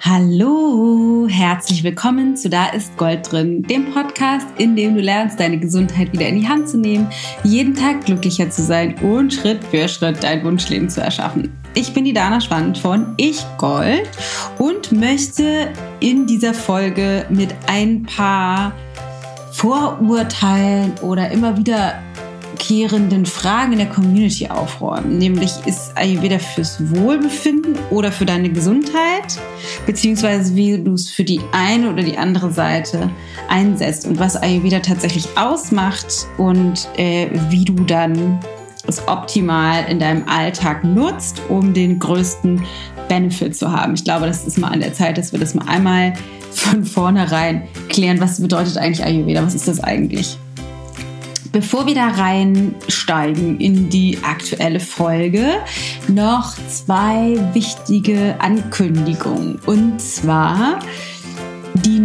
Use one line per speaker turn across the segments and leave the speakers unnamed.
Hallo, herzlich willkommen zu Da ist Gold drin, dem Podcast, in dem du lernst, deine Gesundheit wieder in die Hand zu nehmen, jeden Tag glücklicher zu sein und Schritt für Schritt dein Wunschleben zu erschaffen. Ich bin die Dana Schwand von Ich Gold und möchte in dieser Folge mit ein paar Vorurteilen oder immer wieder wiederkehrenden Fragen in der Community aufräumen. Nämlich ist Ayurveda fürs Wohlbefinden oder für deine Gesundheit, beziehungsweise wie du es für die eine oder die andere Seite einsetzt und was Ayurveda tatsächlich ausmacht und äh, wie du dann es optimal in deinem Alltag nutzt, um den größten Benefit zu haben. Ich glaube, das ist mal an der Zeit, dass wir das mal einmal von vornherein klären. Was bedeutet eigentlich Ayurveda? Was ist das eigentlich? Bevor wir da reinsteigen in die aktuelle Folge, noch zwei wichtige Ankündigungen. Und zwar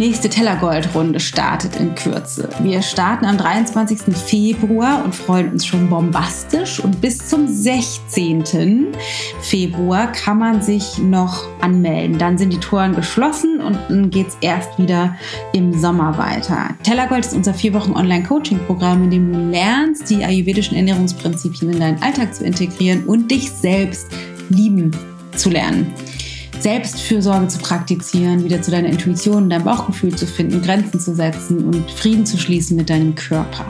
nächste Tellergold-Runde startet in Kürze. Wir starten am 23. Februar und freuen uns schon bombastisch. Und bis zum 16. Februar kann man sich noch anmelden. Dann sind die Toren geschlossen und dann geht es erst wieder im Sommer weiter. Tellergold ist unser vier Wochen Online-Coaching-Programm, in dem du lernst, die ayurvedischen Ernährungsprinzipien in deinen Alltag zu integrieren und dich selbst lieben zu lernen. Selbstfürsorge zu praktizieren, wieder zu deiner Intuition, deinem Bauchgefühl zu finden, Grenzen zu setzen und Frieden zu schließen mit deinem Körper.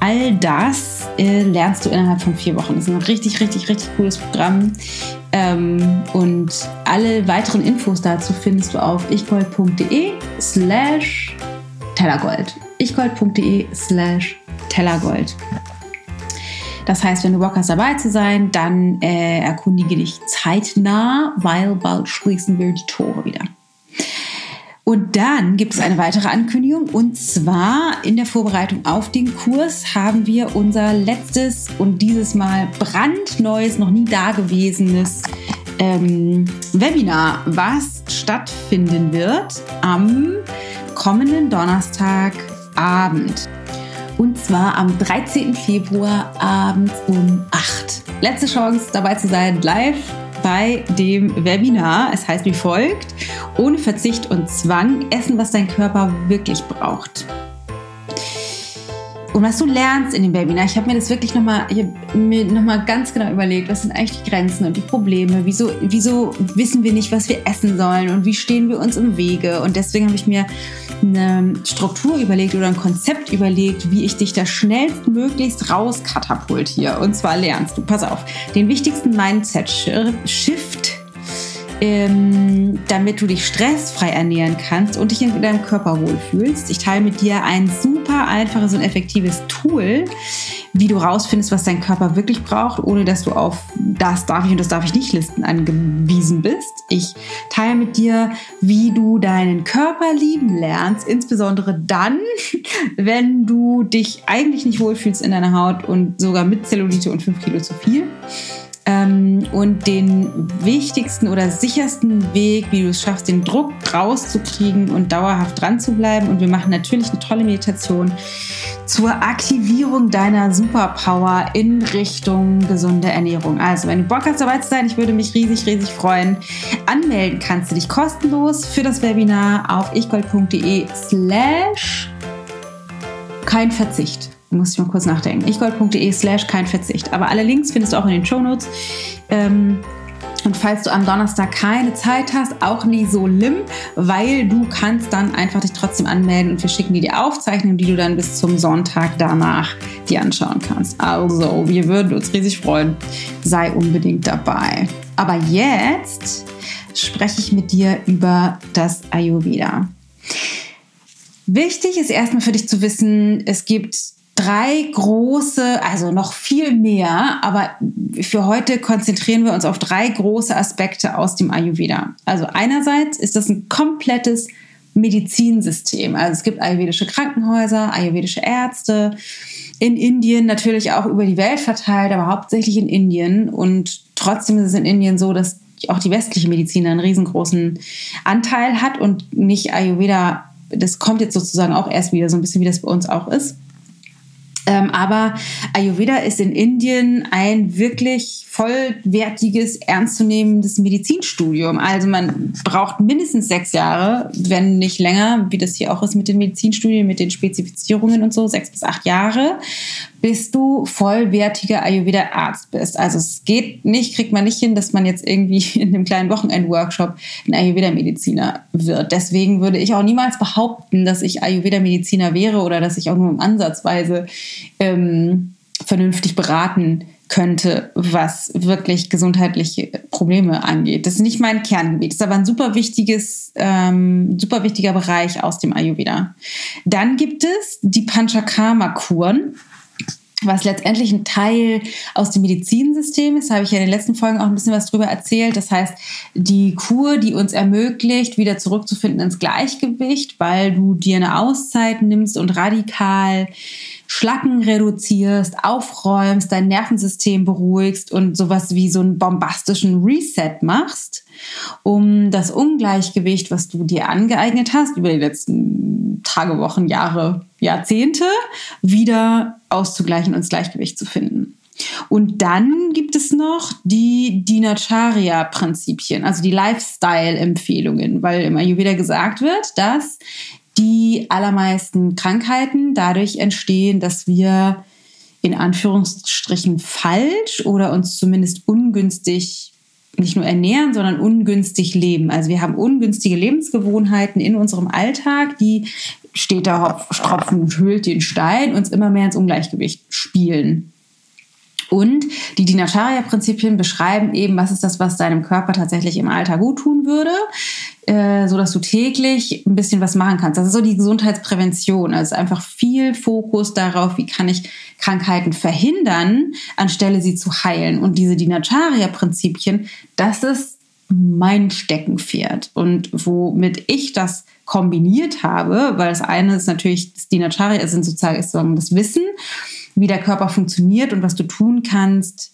All das äh, lernst du innerhalb von vier Wochen. Das ist ein richtig, richtig, richtig cooles Programm. Ähm, und alle weiteren Infos dazu findest du auf ichgold.de slash tellergold. ichgold.de slash tellergold. Das heißt, wenn du Bock hast, dabei zu sein, dann äh, erkundige dich zeitnah, weil bald schließen wir die Tore wieder. Und dann gibt es eine weitere Ankündigung und zwar in der Vorbereitung auf den Kurs haben wir unser letztes und dieses Mal brandneues, noch nie dagewesenes ähm, Webinar, was stattfinden wird am kommenden Donnerstagabend. Und zwar am 13. Februar abends um 8. Letzte Chance dabei zu sein, live bei dem Webinar. Es heißt wie folgt: Ohne Verzicht und Zwang essen, was dein Körper wirklich braucht. Und was du lernst in dem Webinar, ich habe mir das wirklich nochmal noch ganz genau überlegt, was sind eigentlich die Grenzen und die Probleme, wieso, wieso wissen wir nicht, was wir essen sollen und wie stehen wir uns im Wege. Und deswegen habe ich mir eine Struktur überlegt oder ein Konzept überlegt, wie ich dich da schnellstmöglichst rauskatapultiere. Und zwar lernst du, pass auf, den wichtigsten Mindset-Shift ähm, damit du dich stressfrei ernähren kannst und dich in deinem Körper wohlfühlst. Ich teile mit dir ein super einfaches und effektives Tool, wie du rausfindest, was dein Körper wirklich braucht, ohne dass du auf das darf ich und das darf ich nicht Listen angewiesen bist. Ich teile mit dir, wie du deinen Körper lieben lernst, insbesondere dann, wenn du dich eigentlich nicht wohlfühlst in deiner Haut und sogar mit Zellulite und 5 Kilo zu viel und den wichtigsten oder sichersten Weg, wie du es schaffst, den Druck rauszukriegen und dauerhaft dran zu bleiben. Und wir machen natürlich eine tolle Meditation zur Aktivierung deiner Superpower in Richtung gesunde Ernährung. Also, wenn du Bock hast, dabei zu sein, ich würde mich riesig, riesig freuen. Anmelden kannst du dich kostenlos für das Webinar auf ichgold.de slash kein Verzicht muss ich mal kurz nachdenken. ichgold.de slash kein Verzicht. Aber alle Links findest du auch in den Shownotes. Ähm, und falls du am Donnerstag keine Zeit hast, auch nicht so limm, weil du kannst dann einfach dich trotzdem anmelden und wir schicken dir die Aufzeichnung, die du dann bis zum Sonntag danach dir anschauen kannst. Also, wir würden uns riesig freuen. Sei unbedingt dabei. Aber jetzt spreche ich mit dir über das Ayurveda. Wichtig ist erstmal für dich zu wissen, es gibt drei große, also noch viel mehr, aber für heute konzentrieren wir uns auf drei große Aspekte aus dem Ayurveda. Also einerseits ist das ein komplettes Medizinsystem. Also es gibt ayurvedische Krankenhäuser, ayurvedische Ärzte, in Indien natürlich auch über die Welt verteilt, aber hauptsächlich in Indien. Und trotzdem ist es in Indien so, dass auch die westliche Medizin einen riesengroßen Anteil hat und nicht Ayurveda, das kommt jetzt sozusagen auch erst wieder so ein bisschen, wie das bei uns auch ist. Ähm, aber Ayurveda ist in Indien ein wirklich vollwertiges, ernstzunehmendes Medizinstudium. Also man braucht mindestens sechs Jahre, wenn nicht länger, wie das hier auch ist mit den Medizinstudien, mit den Spezifizierungen und so, sechs bis acht Jahre, bis du vollwertiger Ayurveda-Arzt bist. Also es geht nicht, kriegt man nicht hin, dass man jetzt irgendwie in einem kleinen Wochenend-Workshop ein Ayurveda-Mediziner wird. Deswegen würde ich auch niemals behaupten, dass ich Ayurveda-Mediziner wäre oder dass ich auch nur ansatzweise ähm, vernünftig beraten könnte, was wirklich gesundheitliche Probleme angeht. Das ist nicht mein Kerngebiet, das ist aber ein super wichtiges, ähm, super wichtiger Bereich aus dem Ayurveda. Dann gibt es die Panchakarma-Kuren was letztendlich ein Teil aus dem Medizinsystem ist, habe ich ja in den letzten Folgen auch ein bisschen was drüber erzählt. Das heißt, die Kur, die uns ermöglicht, wieder zurückzufinden ins Gleichgewicht, weil du dir eine Auszeit nimmst und radikal Schlacken reduzierst, aufräumst, dein Nervensystem beruhigst und sowas wie so einen bombastischen Reset machst, um das Ungleichgewicht, was du dir angeeignet hast über die letzten Tage, Wochen, Jahre, Jahrzehnte, wieder auszugleichen und ins Gleichgewicht zu finden. Und dann gibt es noch die Dinacharya-Prinzipien, also die Lifestyle-Empfehlungen, weil im Ayurveda gesagt wird, dass die allermeisten Krankheiten dadurch entstehen, dass wir in Anführungsstrichen falsch oder uns zumindest ungünstig nicht nur ernähren, sondern ungünstig leben. Also wir haben ungünstige Lebensgewohnheiten in unserem Alltag, die steht da Tropfen und hüllt den Stein, uns immer mehr ins Ungleichgewicht spielen. Und die Dinacharya-Prinzipien beschreiben eben, was ist das, was deinem Körper tatsächlich im Alter gut tun würde, äh, so dass du täglich ein bisschen was machen kannst. Das ist so die Gesundheitsprävention. Also einfach viel Fokus darauf, wie kann ich Krankheiten verhindern, anstelle sie zu heilen. Und diese Dinacharya-Prinzipien, das ist mein Steckenpferd und womit ich das kombiniert habe, weil das eine ist natürlich das Dinacharya, sind sozusagen ist sozusagen das Wissen wie der Körper funktioniert und was du tun kannst.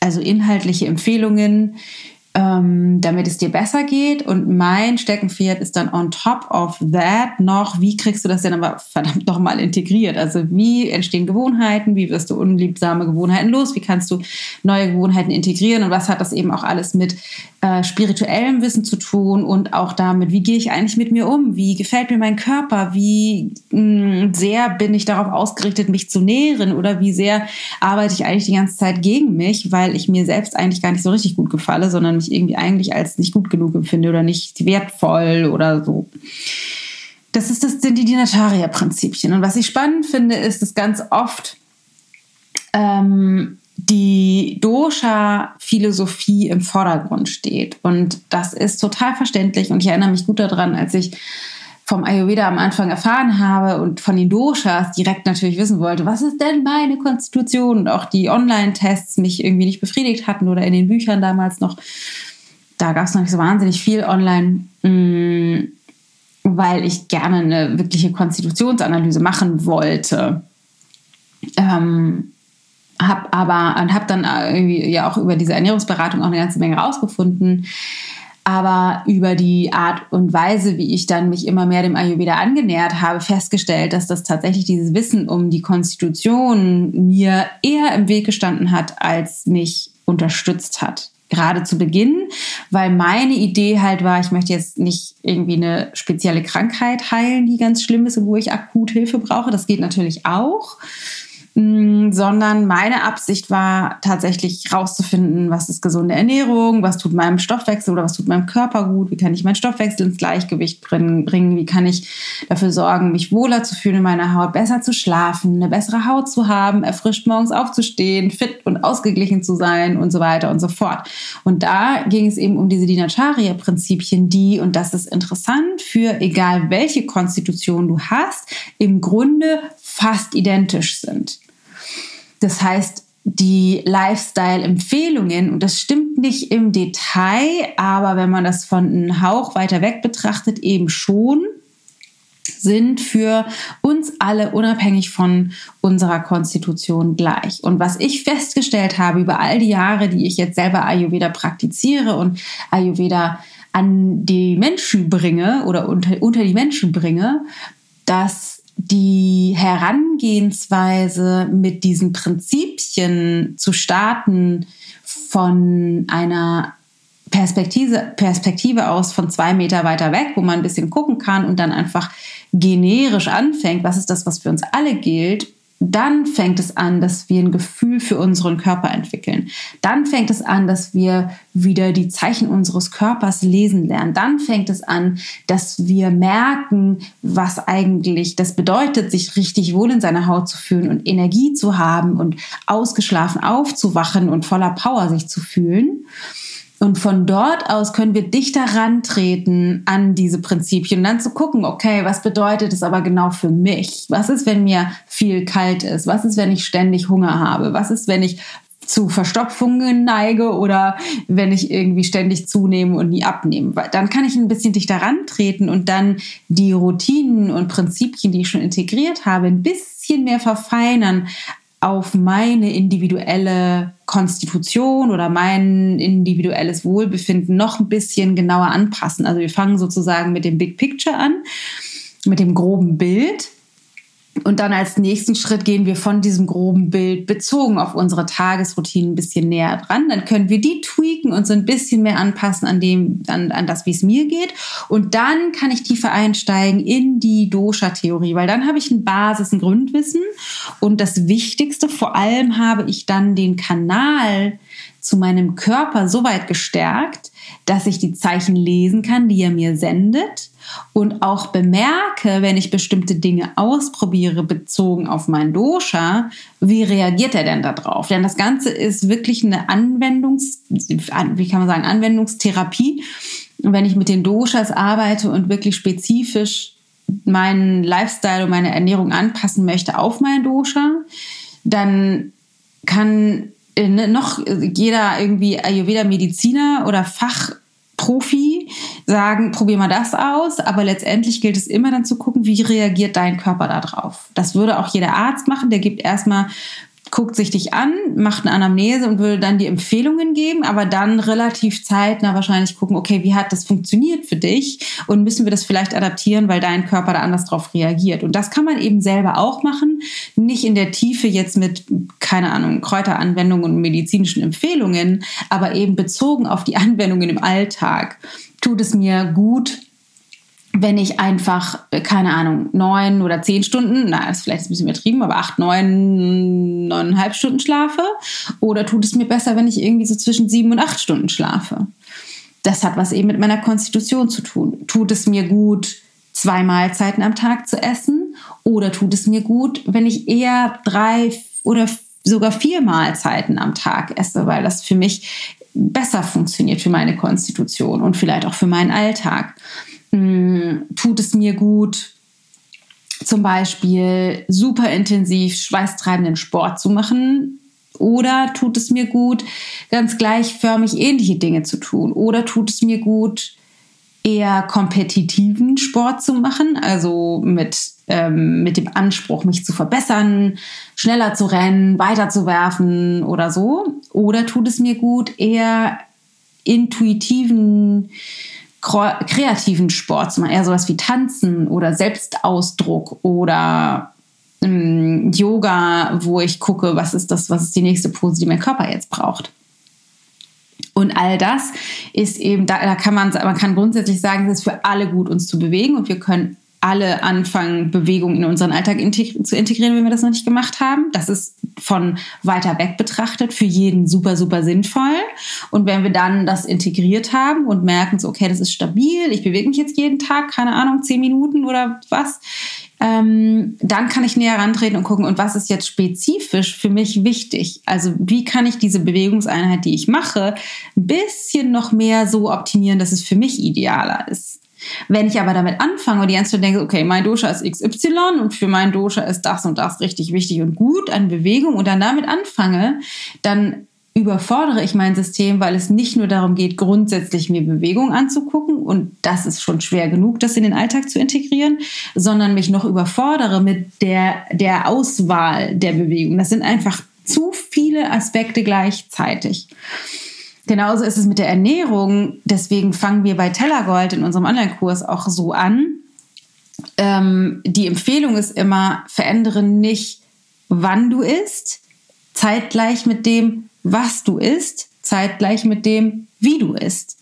Also inhaltliche Empfehlungen, ähm, damit es dir besser geht. Und mein Steckenpferd ist dann on top of that noch, wie kriegst du das denn aber verdammt nochmal integriert? Also wie entstehen Gewohnheiten, wie wirst du unliebsame Gewohnheiten los, wie kannst du neue Gewohnheiten integrieren? Und was hat das eben auch alles mit äh, spirituellem Wissen zu tun? Und auch damit, wie gehe ich eigentlich mit mir um, wie gefällt mir mein Körper, wie mh, mm, sehr bin ich darauf ausgerichtet, mich zu nähren? Oder wie sehr arbeite ich eigentlich die ganze Zeit gegen mich, weil ich mir selbst eigentlich gar nicht so richtig gut gefalle, sondern mich irgendwie eigentlich als nicht gut genug empfinde oder nicht wertvoll oder so. Das, ist das sind die Dinataria-Prinzipien. Und was ich spannend finde, ist, dass ganz oft ähm, die Dosha-Philosophie im Vordergrund steht. Und das ist total verständlich. Und ich erinnere mich gut daran, als ich vom Ayurveda am Anfang erfahren habe und von den Doshas direkt natürlich wissen wollte, was ist denn meine Konstitution? Und auch die Online-Tests mich irgendwie nicht befriedigt hatten oder in den Büchern damals noch. Da gab es noch nicht so wahnsinnig viel online, mm, weil ich gerne eine wirkliche Konstitutionsanalyse machen wollte. Ähm, habe aber und habe dann irgendwie ja auch über diese Ernährungsberatung auch eine ganze Menge rausgefunden aber über die Art und Weise, wie ich dann mich immer mehr dem Ayurveda angenähert habe, festgestellt, dass das tatsächlich dieses Wissen um die Konstitution mir eher im Weg gestanden hat, als mich unterstützt hat. Gerade zu Beginn, weil meine Idee halt war, ich möchte jetzt nicht irgendwie eine spezielle Krankheit heilen, die ganz schlimm ist und wo ich akut Hilfe brauche. Das geht natürlich auch. Mm, sondern meine Absicht war tatsächlich rauszufinden, was ist gesunde Ernährung, was tut meinem Stoffwechsel oder was tut meinem Körper gut, wie kann ich meinen Stoffwechsel ins Gleichgewicht bringen, wie kann ich dafür sorgen, mich wohler zu fühlen in meiner Haut, besser zu schlafen, eine bessere Haut zu haben, erfrischt morgens aufzustehen, fit und ausgeglichen zu sein und so weiter und so fort. Und da ging es eben um diese Dinacharya-Prinzipien, die, und das ist interessant, für egal welche Konstitution du hast, im Grunde fast identisch sind. Das heißt, die Lifestyle-Empfehlungen, und das stimmt nicht im Detail, aber wenn man das von einem Hauch weiter weg betrachtet, eben schon, sind für uns alle unabhängig von unserer Konstitution gleich. Und was ich festgestellt habe über all die Jahre, die ich jetzt selber Ayurveda praktiziere und Ayurveda an die Menschen bringe oder unter, unter die Menschen bringe, dass die Herangehensweise mit diesen Prinzipien zu starten von einer Perspektive, Perspektive aus von zwei Meter weiter weg, wo man ein bisschen gucken kann und dann einfach generisch anfängt, was ist das, was für uns alle gilt dann fängt es an, dass wir ein Gefühl für unseren Körper entwickeln. Dann fängt es an, dass wir wieder die Zeichen unseres Körpers lesen lernen. Dann fängt es an, dass wir merken, was eigentlich das bedeutet, sich richtig wohl in seiner Haut zu fühlen und Energie zu haben und ausgeschlafen aufzuwachen und voller Power sich zu fühlen. Und von dort aus können wir dichter rantreten an diese Prinzipien und dann zu gucken, okay, was bedeutet es aber genau für mich? Was ist, wenn mir viel kalt ist? Was ist, wenn ich ständig Hunger habe? Was ist, wenn ich zu Verstopfungen neige oder wenn ich irgendwie ständig zunehme und nie abnehme. Dann kann ich ein bisschen dichter rantreten und dann die Routinen und Prinzipien, die ich schon integriert habe, ein bisschen mehr verfeinern, auf meine individuelle Konstitution oder mein individuelles Wohlbefinden noch ein bisschen genauer anpassen. Also wir fangen sozusagen mit dem Big Picture an, mit dem groben Bild und dann als nächsten Schritt gehen wir von diesem groben Bild bezogen auf unsere Tagesroutine ein bisschen näher dran. Dann können wir die tweaken und so ein bisschen mehr anpassen an dem, an, an das, wie es mir geht. Und dann kann ich tiefer einsteigen in die Dosha-Theorie, weil dann habe ich ein Basis, ein Grundwissen. Und das Wichtigste, vor allem habe ich dann den Kanal zu meinem Körper so weit gestärkt, dass ich die Zeichen lesen kann, die er mir sendet und auch bemerke, wenn ich bestimmte Dinge ausprobiere, bezogen auf mein Dosha, wie reagiert er denn darauf? Denn das Ganze ist wirklich eine Anwendungs, wie kann man sagen, Anwendungstherapie. Wenn ich mit den Doshas arbeite und wirklich spezifisch meinen Lifestyle und meine Ernährung anpassen möchte auf mein Dosha, dann kann ne, noch jeder irgendwie Ayurveda-Mediziner oder Fachprofi sagen, probier mal das aus, aber letztendlich gilt es immer dann zu gucken, wie reagiert dein Körper darauf. Das würde auch jeder Arzt machen, der gibt erstmal guckt sich dich an, macht eine Anamnese und würde dann die Empfehlungen geben, aber dann relativ zeitnah wahrscheinlich gucken, okay, wie hat das funktioniert für dich und müssen wir das vielleicht adaptieren, weil dein Körper da anders drauf reagiert. Und das kann man eben selber auch machen, nicht in der Tiefe jetzt mit, keine Ahnung, Kräuteranwendungen und medizinischen Empfehlungen, aber eben bezogen auf die Anwendungen im Alltag. Tut es mir gut, wenn ich einfach, äh, keine Ahnung, neun oder zehn Stunden, na, ist vielleicht ein bisschen übertrieben, aber acht, neun, neuneinhalb Stunden schlafe? Oder tut es mir besser, wenn ich irgendwie so zwischen sieben und acht Stunden schlafe? Das hat was eben mit meiner Konstitution zu tun. Tut es mir gut, zwei Mahlzeiten am Tag zu essen? Oder tut es mir gut, wenn ich eher drei oder sogar vier Mahlzeiten am Tag esse, weil das für mich besser funktioniert für meine Konstitution und vielleicht auch für meinen Alltag? Hm, tut es mir gut, zum Beispiel super intensiv schweißtreibenden Sport zu machen? Oder tut es mir gut, ganz gleichförmig ähnliche Dinge zu tun? Oder tut es mir gut, eher kompetitiven Sport zu machen, also mit, ähm, mit dem Anspruch, mich zu verbessern, schneller zu rennen, weiter zu werfen oder so? Oder tut es mir gut, eher intuitiven kreativen Sport zu machen, eher sowas wie Tanzen oder Selbstausdruck oder ähm, Yoga, wo ich gucke, was ist das, was ist die nächste Pose, die mein Körper jetzt braucht. Und all das ist eben, da, da kann man, man kann grundsätzlich sagen, es ist für alle gut, uns zu bewegen und wir können alle anfangen, Bewegung in unseren Alltag integ zu integrieren, wenn wir das noch nicht gemacht haben. Das ist von weiter weg betrachtet für jeden super, super sinnvoll. Und wenn wir dann das integriert haben und merken, so, okay, das ist stabil, ich bewege mich jetzt jeden Tag, keine Ahnung, zehn Minuten oder was, ähm, dann kann ich näher rantreten und gucken, und was ist jetzt spezifisch für mich wichtig? Also wie kann ich diese Bewegungseinheit, die ich mache, ein bisschen noch mehr so optimieren, dass es für mich idealer ist? Wenn ich aber damit anfange und die ganze Zeit denke, okay, mein Dosha ist XY und für mein Dosha ist das und das richtig wichtig und gut an Bewegung und dann damit anfange, dann überfordere ich mein System, weil es nicht nur darum geht, grundsätzlich mir Bewegung anzugucken und das ist schon schwer genug, das in den Alltag zu integrieren, sondern mich noch überfordere mit der, der Auswahl der Bewegung. Das sind einfach zu viele Aspekte gleichzeitig. Genauso ist es mit der Ernährung. Deswegen fangen wir bei Tellergold in unserem Online-Kurs auch so an, ähm, die Empfehlung ist immer, verändere nicht, wann du isst, zeitgleich mit dem, was du isst, zeitgleich mit dem, wie du isst.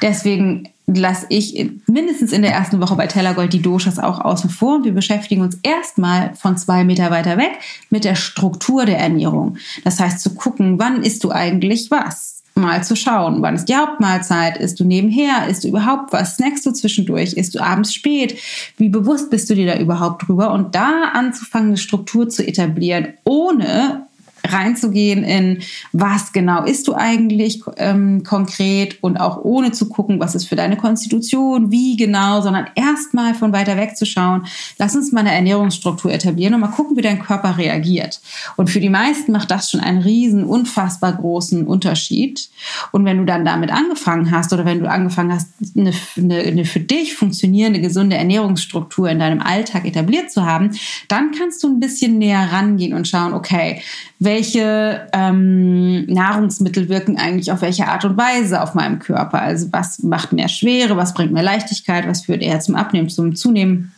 Deswegen lasse ich mindestens in der ersten Woche bei Tellergold die Doshas auch außen vor und wir beschäftigen uns erstmal von zwei Meter weiter weg mit der Struktur der Ernährung. Das heißt zu gucken, wann isst du eigentlich was? Mal zu schauen, wann ist die Hauptmahlzeit? Isst du nebenher? Isst du überhaupt was? Snackst du zwischendurch? Isst du abends spät? Wie bewusst bist du dir da überhaupt drüber? Und da anzufangen, eine Struktur zu etablieren, ohne reinzugehen in, was genau isst du eigentlich ähm, konkret und auch ohne zu gucken, was ist für deine Konstitution, wie genau, sondern erstmal von weiter weg zu schauen, lass uns mal eine Ernährungsstruktur etablieren und mal gucken, wie dein Körper reagiert. Und für die meisten macht das schon einen riesen, unfassbar großen Unterschied. Und wenn du dann damit angefangen hast oder wenn du angefangen hast, eine, eine, eine für dich funktionierende, gesunde Ernährungsstruktur in deinem Alltag etabliert zu haben, dann kannst du ein bisschen näher rangehen und schauen, okay, welche ähm, Nahrungsmittel wirken eigentlich auf welche Art und Weise auf meinem Körper. Also was macht mehr Schwere, was bringt mehr Leichtigkeit, was führt eher zum Abnehmen, zum Zunehmen.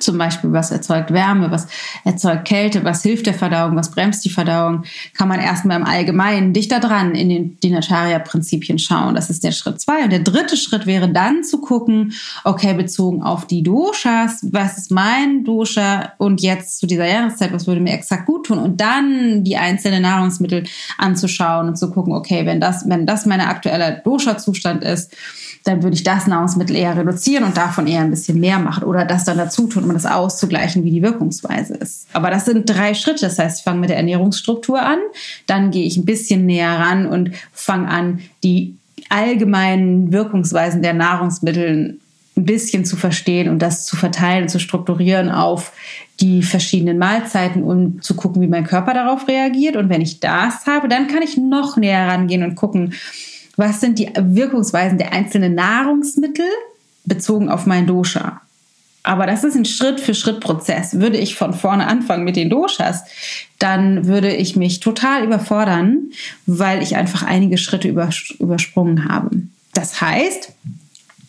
Zum Beispiel, was erzeugt Wärme, was erzeugt Kälte, was hilft der Verdauung, was bremst die Verdauung, kann man erstmal im Allgemeinen dichter dran in den Dinataria-Prinzipien schauen. Das ist der Schritt zwei. Und der dritte Schritt wäre dann zu gucken, okay, bezogen auf die Doshas, was ist mein Dosha und jetzt zu dieser Jahreszeit, was würde mir exakt gut tun? Und dann die einzelnen Nahrungsmittel anzuschauen und zu gucken, okay, wenn das, wenn das mein aktueller Dosha-Zustand ist, dann würde ich das Nahrungsmittel eher reduzieren und davon eher ein bisschen mehr machen oder das dann dazu tun, um das auszugleichen, wie die Wirkungsweise ist. Aber das sind drei Schritte. Das heißt, ich fange mit der Ernährungsstruktur an, dann gehe ich ein bisschen näher ran und fange an, die allgemeinen Wirkungsweisen der Nahrungsmittel ein bisschen zu verstehen und das zu verteilen und zu strukturieren auf die verschiedenen Mahlzeiten, um zu gucken, wie mein Körper darauf reagiert. Und wenn ich das habe, dann kann ich noch näher rangehen und gucken, was sind die Wirkungsweisen der einzelnen Nahrungsmittel bezogen auf mein Dosha. Aber das ist ein Schritt-für-Schritt-Prozess. Würde ich von vorne anfangen mit den Doshas, dann würde ich mich total überfordern, weil ich einfach einige Schritte übersprungen habe. Das heißt,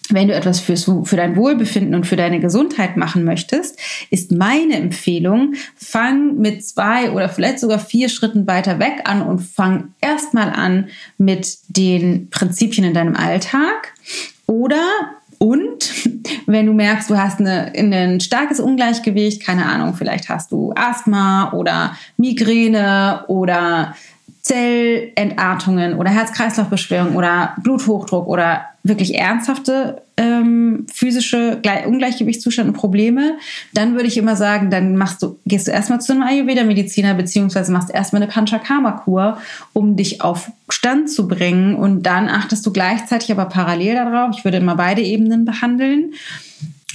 wenn du etwas fürs, für dein Wohlbefinden und für deine Gesundheit machen möchtest, ist meine Empfehlung, fang mit zwei oder vielleicht sogar vier Schritten weiter weg an und fang erstmal an mit den Prinzipien in deinem Alltag oder und wenn du merkst, du hast eine, ein starkes Ungleichgewicht, keine Ahnung, vielleicht hast du Asthma oder Migräne oder Zellentartungen oder Herz-Kreislauf-Beschwerden oder Bluthochdruck oder wirklich ernsthafte physische Ungleichgewichtszustände und Probleme, dann würde ich immer sagen, dann machst du, gehst du erstmal zu einem Ayurveda-Mediziner beziehungsweise machst erstmal eine Panchakarma-Kur, um dich auf Stand zu bringen. Und dann achtest du gleichzeitig aber parallel darauf, ich würde immer beide Ebenen behandeln,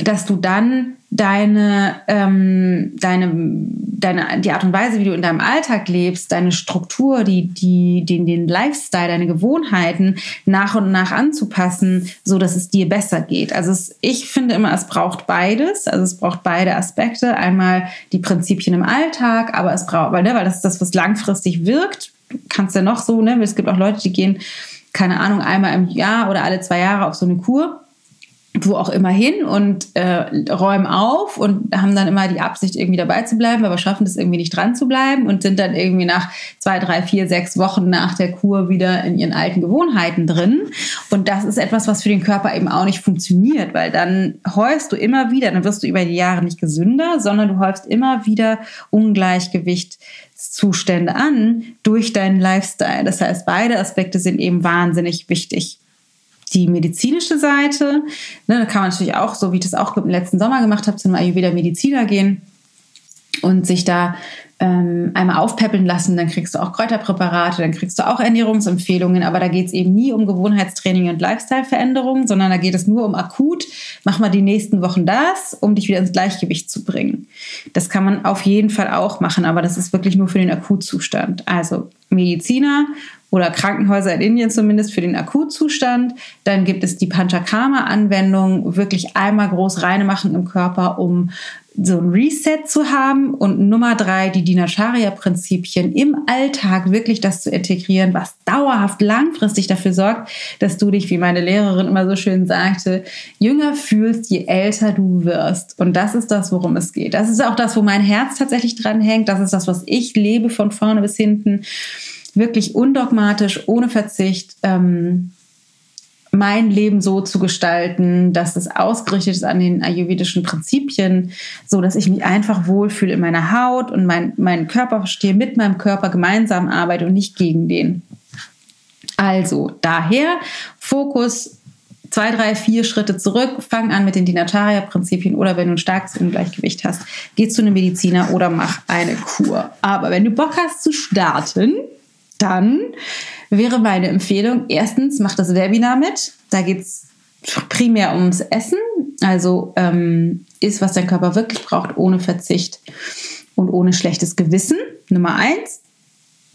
dass du dann deine, ähm, deine, deine, die Art und Weise, wie du in deinem Alltag lebst, deine Struktur, die, die, den, den Lifestyle, deine Gewohnheiten nach und nach anzupassen, so dass es dir besser geht. Also es, ich finde immer, es braucht beides. Also es braucht beide Aspekte. Einmal die Prinzipien im Alltag, aber es braucht, weil, ne, weil das ist das, was langfristig wirkt. Du kannst ja noch so, ne, es gibt auch Leute, die gehen, keine Ahnung, einmal im Jahr oder alle zwei Jahre auf so eine Kur wo auch immer hin und äh, räumen auf und haben dann immer die Absicht, irgendwie dabei zu bleiben, aber schaffen das irgendwie nicht dran zu bleiben und sind dann irgendwie nach zwei, drei, vier, sechs Wochen nach der Kur wieder in ihren alten Gewohnheiten drin. Und das ist etwas, was für den Körper eben auch nicht funktioniert, weil dann häufst du immer wieder, dann wirst du über die Jahre nicht gesünder, sondern du häufst immer wieder Ungleichgewichtszustände an durch deinen Lifestyle. Das heißt, beide Aspekte sind eben wahnsinnig wichtig die medizinische Seite. Ne, da kann man natürlich auch, so wie ich das auch im letzten Sommer gemacht habe, zu einem Ayurveda-Mediziner gehen und sich da ähm, einmal aufpäppeln lassen, dann kriegst du auch Kräuterpräparate, dann kriegst du auch Ernährungsempfehlungen, aber da geht es eben nie um Gewohnheitstraining und Lifestyle-Veränderungen, sondern da geht es nur um akut, mach mal die nächsten Wochen das, um dich wieder ins Gleichgewicht zu bringen. Das kann man auf jeden Fall auch machen, aber das ist wirklich nur für den Akutzustand. Also Mediziner oder Krankenhäuser in Indien zumindest für den Akutzustand. Dann gibt es die Panchakarma-Anwendung, wirklich einmal groß reine machen im Körper, um so ein Reset zu haben und Nummer drei, die Dinacharya-Prinzipien im Alltag wirklich das zu integrieren, was dauerhaft langfristig dafür sorgt, dass du dich, wie meine Lehrerin immer so schön sagte, jünger fühlst, je älter du wirst. Und das ist das, worum es geht. Das ist auch das, wo mein Herz tatsächlich dran hängt. Das ist das, was ich lebe von vorne bis hinten. Wirklich undogmatisch, ohne Verzicht. Ähm, mein Leben so zu gestalten, dass es ausgerichtet ist an den ayurvedischen Prinzipien, so dass ich mich einfach wohlfühle in meiner Haut und mein, meinen Körper verstehe, mit meinem Körper gemeinsam arbeite und nicht gegen den. Also daher Fokus zwei, drei, vier Schritte zurück, fang an mit den Dinataria-Prinzipien oder wenn du ein starkes Ungleichgewicht hast, geh zu einem Mediziner oder mach eine Kur. Aber wenn du Bock hast zu starten, dann wäre meine Empfehlung, erstens, mach das Webinar mit. Da geht es primär ums Essen. Also ähm, ist, was dein Körper wirklich braucht, ohne Verzicht und ohne schlechtes Gewissen. Nummer eins.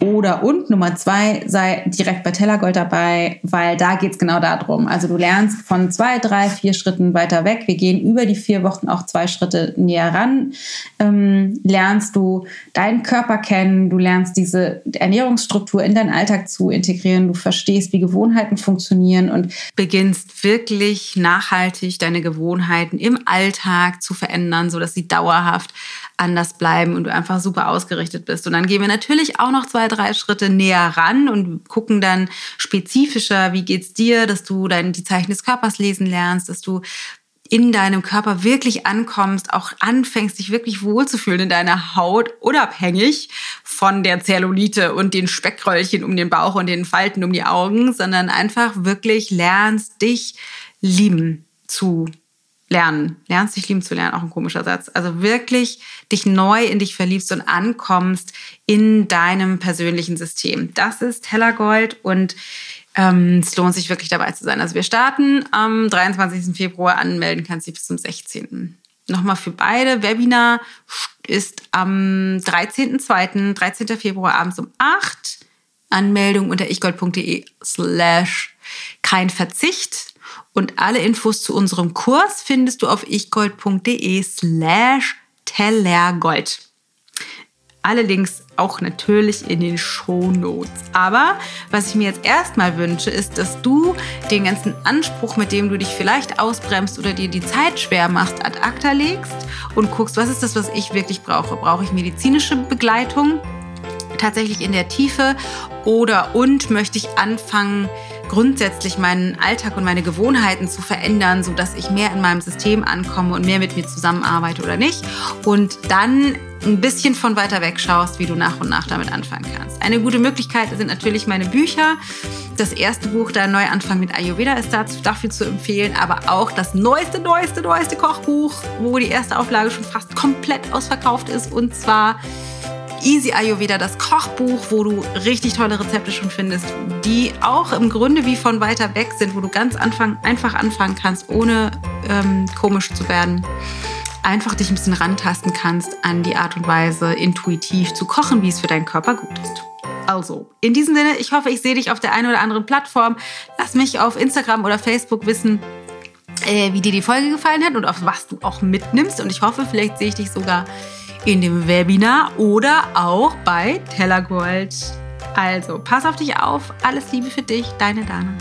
Oder und Nummer zwei, sei direkt bei Tellergold dabei, weil da geht es genau darum. Also du lernst von zwei, drei, vier Schritten weiter weg. Wir gehen über die vier Wochen auch zwei Schritte näher ran. Ähm, lernst du deinen Körper kennen, du lernst diese Ernährungsstruktur in deinen Alltag zu integrieren, du verstehst, wie Gewohnheiten funktionieren und beginnst wirklich nachhaltig deine Gewohnheiten im Alltag zu verändern, sodass sie dauerhaft anders bleiben und du einfach super ausgerichtet bist. Und dann gehen wir natürlich auch noch zwei, drei Schritte näher ran und gucken dann spezifischer, wie geht's dir, dass du dein, die Zeichen des Körpers lesen lernst, dass du in deinem Körper wirklich ankommst, auch anfängst, dich wirklich wohlzufühlen in deiner Haut, unabhängig von der Zellulite und den Speckröllchen um den Bauch und den Falten um die Augen, sondern einfach wirklich lernst, dich lieben zu lernen. Lernst dich lieben zu lernen, auch ein komischer Satz. Also wirklich dich neu in dich verliebst und ankommst in deinem persönlichen System. Das ist Hellergold und ähm, es lohnt sich wirklich dabei zu sein. Also wir starten am 23. Februar, anmelden kannst du bis zum 16. Nochmal für beide. Webinar ist am 13.02., 13. Februar abends um 8. Anmeldung unter ichgold.de slash kein Verzicht. Und alle Infos zu unserem Kurs findest du auf ichgold.de slash tellergold. Alle Links auch natürlich in den Show Notes. Aber was ich mir jetzt erstmal wünsche, ist, dass du den ganzen Anspruch, mit dem du dich vielleicht ausbremst oder dir die Zeit schwer machst, ad acta legst und guckst, was ist das, was ich wirklich brauche. Brauche ich medizinische Begleitung? Tatsächlich in der Tiefe oder und möchte ich anfangen, grundsätzlich meinen Alltag und meine Gewohnheiten zu verändern, sodass ich mehr in meinem System ankomme und mehr mit mir zusammenarbeite oder nicht. Und dann ein bisschen von weiter weg schaust, wie du nach und nach damit anfangen kannst. Eine gute Möglichkeit sind natürlich meine Bücher. Das erste Buch, der Neuanfang mit Ayurveda, ist dafür zu empfehlen, aber auch das neueste, neueste, neueste Kochbuch, wo die erste Auflage schon fast komplett ausverkauft ist. Und zwar Easy Ayurveda, das Kochbuch, wo du richtig tolle Rezepte schon findest, die auch im Grunde wie von weiter weg sind, wo du ganz anfang, einfach anfangen kannst, ohne ähm, komisch zu werden. Einfach dich ein bisschen rantasten kannst an die Art und Weise, intuitiv zu kochen, wie es für deinen Körper gut ist. Also, in diesem Sinne, ich hoffe, ich sehe dich auf der einen oder anderen Plattform. Lass mich auf Instagram oder Facebook wissen, äh, wie dir die Folge gefallen hat und auf was du auch mitnimmst. Und ich hoffe, vielleicht sehe ich dich sogar in dem Webinar oder auch bei Tellergold. Also, pass auf dich auf. Alles Liebe für dich, deine Dana.